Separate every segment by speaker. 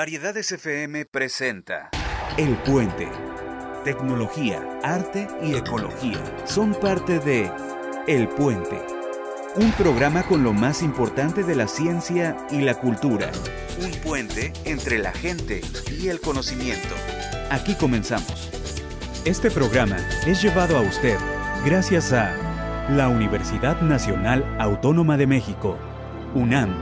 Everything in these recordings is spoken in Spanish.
Speaker 1: Variedades FM presenta
Speaker 2: El Puente. Tecnología, arte y ecología son parte de El Puente. Un programa con lo más importante de la ciencia y la cultura.
Speaker 1: Un puente entre la gente y el conocimiento.
Speaker 2: Aquí comenzamos. Este programa es llevado a usted gracias a la Universidad Nacional Autónoma de México, UNAM,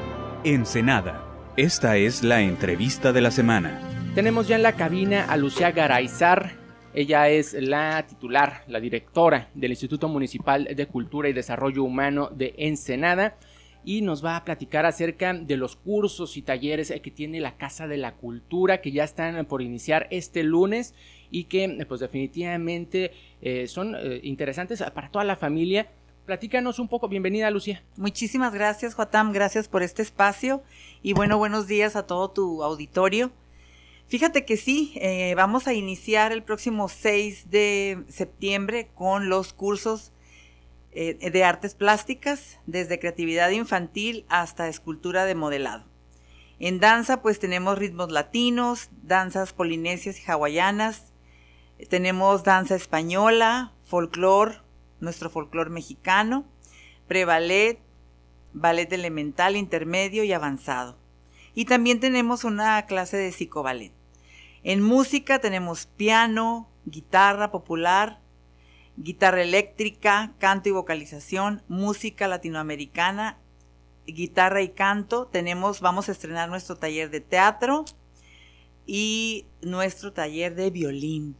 Speaker 2: Ensenada. Esta es la entrevista de la semana.
Speaker 3: Tenemos ya en la cabina a Lucía Garaizar. Ella es la titular, la directora del Instituto Municipal de Cultura y Desarrollo Humano de Ensenada y nos va a platicar acerca de los cursos y talleres que tiene la Casa de la Cultura que ya están por iniciar este lunes y que pues definitivamente eh, son eh, interesantes para toda la familia Platícanos un poco, bienvenida Lucía.
Speaker 4: Muchísimas gracias Joatam, gracias por este espacio y bueno, buenos días a todo tu auditorio. Fíjate que sí, eh, vamos a iniciar el próximo 6 de septiembre con los cursos eh, de artes plásticas, desde creatividad infantil hasta escultura de modelado. En danza pues tenemos ritmos latinos, danzas polinesias y hawaianas, tenemos danza española, folclore, nuestro folclore mexicano, preballet, ballet elemental, intermedio y avanzado. Y también tenemos una clase de psicoballet. En música tenemos piano, guitarra popular, guitarra eléctrica, canto y vocalización, música latinoamericana, guitarra y canto. Tenemos, vamos a estrenar nuestro taller de teatro y nuestro taller de violín,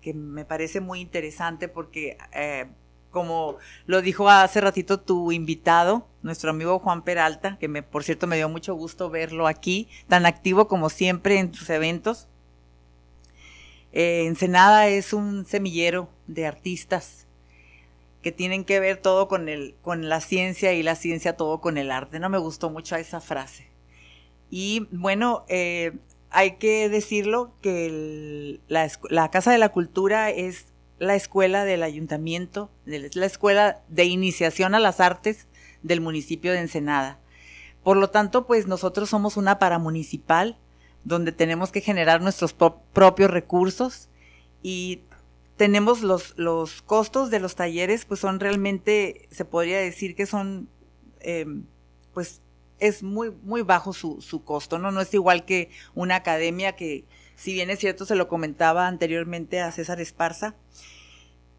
Speaker 4: que me parece muy interesante porque eh, como lo dijo hace ratito tu invitado, nuestro amigo Juan Peralta, que me, por cierto me dio mucho gusto verlo aquí, tan activo como siempre en sus eventos. Eh, Ensenada es un semillero de artistas que tienen que ver todo con, el, con la ciencia y la ciencia todo con el arte. No me gustó mucho esa frase. Y bueno, eh, hay que decirlo que la, la Casa de la Cultura es la escuela del ayuntamiento, la escuela de iniciación a las artes del municipio de Ensenada. Por lo tanto, pues nosotros somos una paramunicipal donde tenemos que generar nuestros propios recursos y tenemos los, los costos de los talleres, pues son realmente, se podría decir que son, em, pues es muy, muy bajo su, su costo, ¿no? No es igual que una academia que, si bien es cierto, se lo comentaba anteriormente a César Esparza,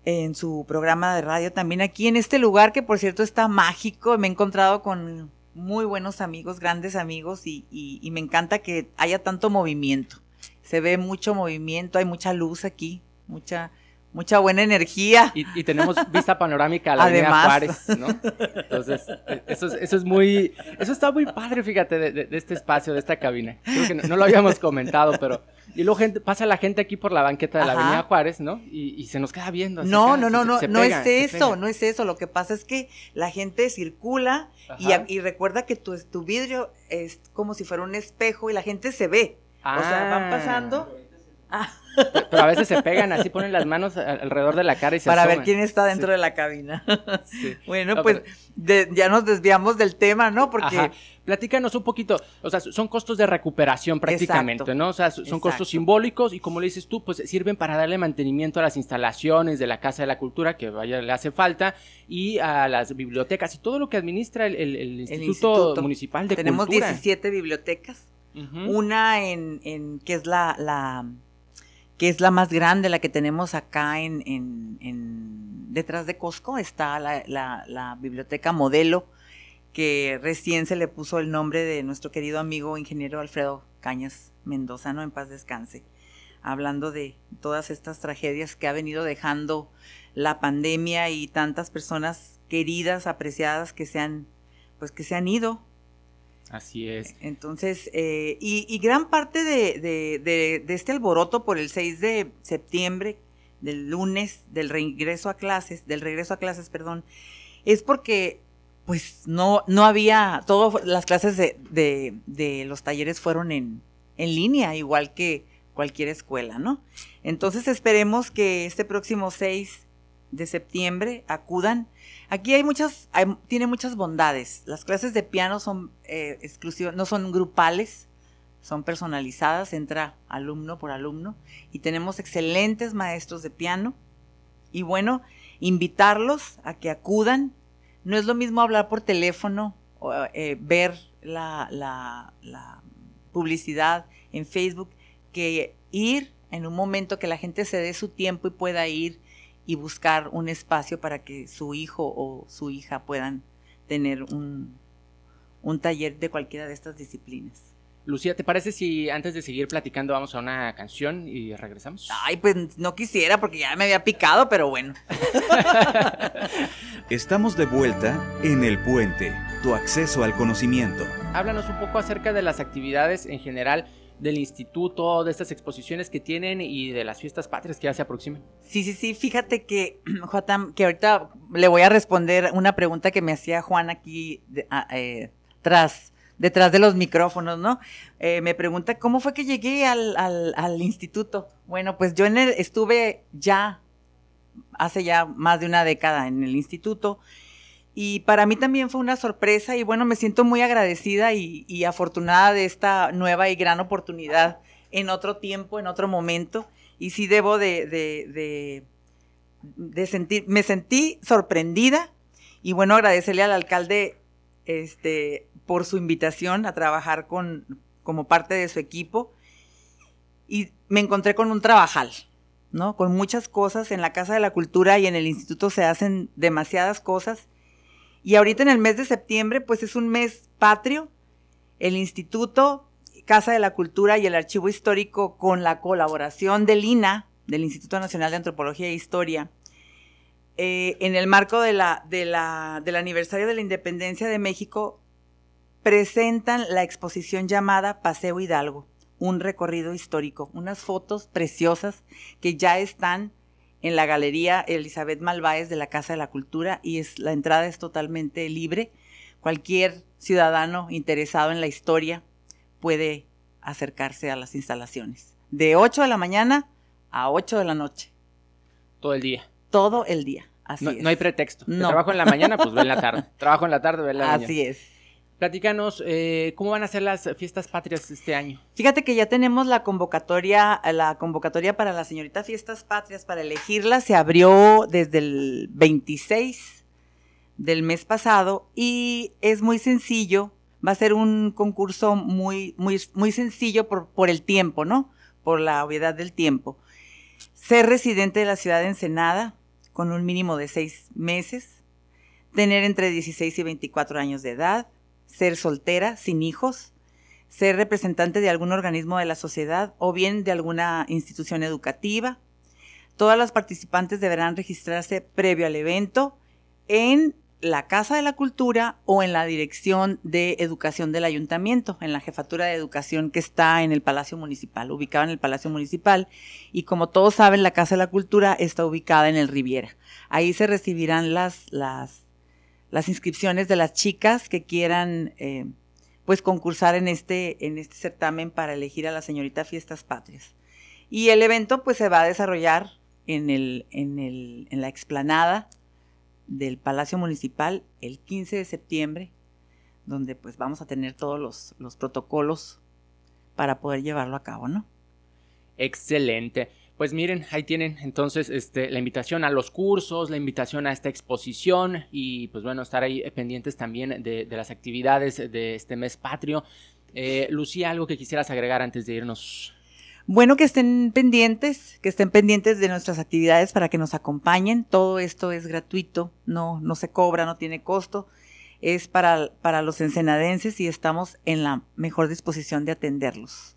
Speaker 4: en su programa de radio, también aquí en este lugar que por cierto está mágico, me he encontrado con muy buenos amigos, grandes amigos y, y, me encanta que haya tanto movimiento. Se ve mucho movimiento, hay mucha luz aquí, mucha, mucha buena energía.
Speaker 3: Y, tenemos vista panorámica a la Además. Juárez, ¿no? Entonces, eso es, eso es muy, eso está muy padre, fíjate, de, este espacio, de esta cabina. Creo que no, lo habíamos comentado, pero y luego gente, pasa la gente aquí por la banqueta de la Avenida Juárez, ¿no? Y, se nos queda viendo.
Speaker 4: no, no, no, no, no es eso, no es eso. Lo que pasa es que la gente circula y, recuerda que tu, tu vidrio es como si fuera un espejo y la gente se ve. O sea, van ah. pasando.
Speaker 3: Ah. Pero a veces se pegan, así ponen las manos alrededor de la cara y se
Speaker 4: Para ver quién está dentro de la cabina. Bueno, pues ya nos desviamos del tema, ¿no? Porque...
Speaker 3: Platícanos un poquito, o sea, son costos de recuperación prácticamente, ¿no? O sea, son costos simbólicos y como le dices tú, pues sirven para darle mantenimiento a las instalaciones de la Casa de la Cultura, que vaya, le hace falta, y a las bibliotecas y todo lo que administra el, instituto, Municipal de
Speaker 4: Cultura.
Speaker 3: Tenemos
Speaker 4: 17 bibliotecas, una en, en, que es la que es la más grande, la que tenemos acá en, detrás de Costco, está la, la, biblioteca modelo, que recién se le puso el nombre de nuestro querido amigo ingeniero Alfredo Cañas Mendoza, ¿no? En paz descanse. Hablando de todas estas tragedias que ha venido dejando la pandemia y tantas personas queridas, apreciadas que se han, pues que se han ido
Speaker 3: Así es.
Speaker 4: Entonces, eh, y, gran parte de, este alboroto por el 6 de septiembre, del lunes, del regreso a clases, del regreso a clases, perdón, es porque pues no, no había, todas las clases de, los talleres fueron en, en línea, igual que cualquier escuela, ¿no? Entonces esperemos que este próximo 6 de septiembre acudan Aquí hay muchas, tiene muchas bondades. Las clases de piano son eh, exclusivas, no son grupales, son personalizadas, entra alumno por alumno y tenemos excelentes maestros de piano. Y bueno, invitarlos a que acudan. No es lo mismo hablar por teléfono, o, eh, ver la, la publicidad en Facebook, que ir en un momento que la gente se dé su tiempo y pueda ir y buscar un espacio para que su hijo o su hija puedan tener un, un taller de cualquiera de estas disciplinas.
Speaker 3: Lucía, ¿te parece si antes de seguir platicando vamos a una canción y regresamos?
Speaker 4: Ay, pues no quisiera porque ya me había picado, pero bueno.
Speaker 1: Estamos de vuelta en El Puente, tu acceso al conocimiento.
Speaker 3: Háblanos un poco acerca de las actividades en general del instituto, de estas exposiciones que tienen y de las fiestas patrias que ya se aproximan.
Speaker 4: Sí, sí, sí, fíjate que, Jotam, que ahorita le voy a responder una pregunta que me hacía Juan aquí ah, eh, tras detrás de los micrófonos, ¿no? Eh, me pregunta cómo fue que llegué al, al, instituto. Bueno, pues yo en el, estuve ya hace ya más de una década en el instituto y para mí también fue una sorpresa y bueno, me siento muy agradecida y, afortunada de esta nueva y gran oportunidad en otro tiempo, en otro momento. Y sí debo de, de, de, sentir, me sentí sorprendida y bueno, agradecerle al alcalde este, por su invitación a trabajar con, como parte de su equipo. Y me encontré con un trabajal, ¿no? Con muchas cosas. En la Casa de la Cultura y en el Instituto se hacen demasiadas cosas y ahorita en el mes de septiembre, pues es un mes patrio. El Instituto, Casa de la Cultura y el Archivo Histórico, con la colaboración del INA, del Instituto Nacional de Antropología e Historia, eh, en el marco del aniversario de la independencia de México, presentan la exposición llamada Paseo Hidalgo, un recorrido histórico, unas fotos preciosas que ya están en la Galería Elizabeth Malváez de la Casa de la Cultura y es, la entrada es totalmente libre. Cualquier ciudadano interesado en la historia puede acercarse a las instalaciones. De 8 de la mañana a 8 de la noche.
Speaker 3: Todo el día.
Speaker 4: Todo el día. Así
Speaker 3: no,
Speaker 4: es.
Speaker 3: no hay pretexto. No. Trabajo en la mañana, pues ve en la tarde. Trabajo en la tarde, ve en la mañana.
Speaker 4: Así es.
Speaker 3: Platícanos, eh, ¿cómo van a ser las fiestas patrias este año?
Speaker 4: Fíjate que ya tenemos la convocatoria, la convocatoria para la señorita Fiestas Patrias, para elegirla, se abrió desde el 26 del mes pasado y es muy sencillo, va a ser un concurso muy, muy, muy sencillo por, por el tiempo, ¿no? Por la obviedad del tiempo. Ser residente de la ciudad de Ensenada con un mínimo de seis meses, tener entre 16 y 24 años de edad, ser soltera, sin hijos, ser representante de algún organismo de la sociedad o bien de alguna institución educativa. Todas las participantes deberán registrarse previo al evento en la Casa de la Cultura o en la Dirección de Educación del Ayuntamiento, en la Jefatura de Educación que está en el Palacio Municipal, ubicada en el Palacio Municipal. Y como todos saben, la Casa de la Cultura está ubicada en el Riviera. Ahí se recibirán las, las las inscripciones de las chicas que quieran eh, pues concursar en este, en este certamen para elegir a la señorita Fiestas Patrias. Y el evento pues se va a desarrollar en, el, en, el, en la explanada del Palacio Municipal el 15 de septiembre, donde pues vamos a tener todos los, los protocolos para poder llevarlo a cabo, ¿no?
Speaker 3: Excelente. Pues miren, ahí tienen entonces este, la invitación a los cursos, la invitación a esta exposición y pues bueno, estar ahí pendientes también de, las actividades de este mes patrio. Eh, Lucía, algo que quisieras agregar antes de irnos.
Speaker 4: Bueno, que estén pendientes, que estén pendientes de nuestras actividades para que nos acompañen. Todo esto es gratuito, no, no se cobra, no tiene costo. Es para, para los ensenadenses y estamos en la mejor disposición de atenderlos.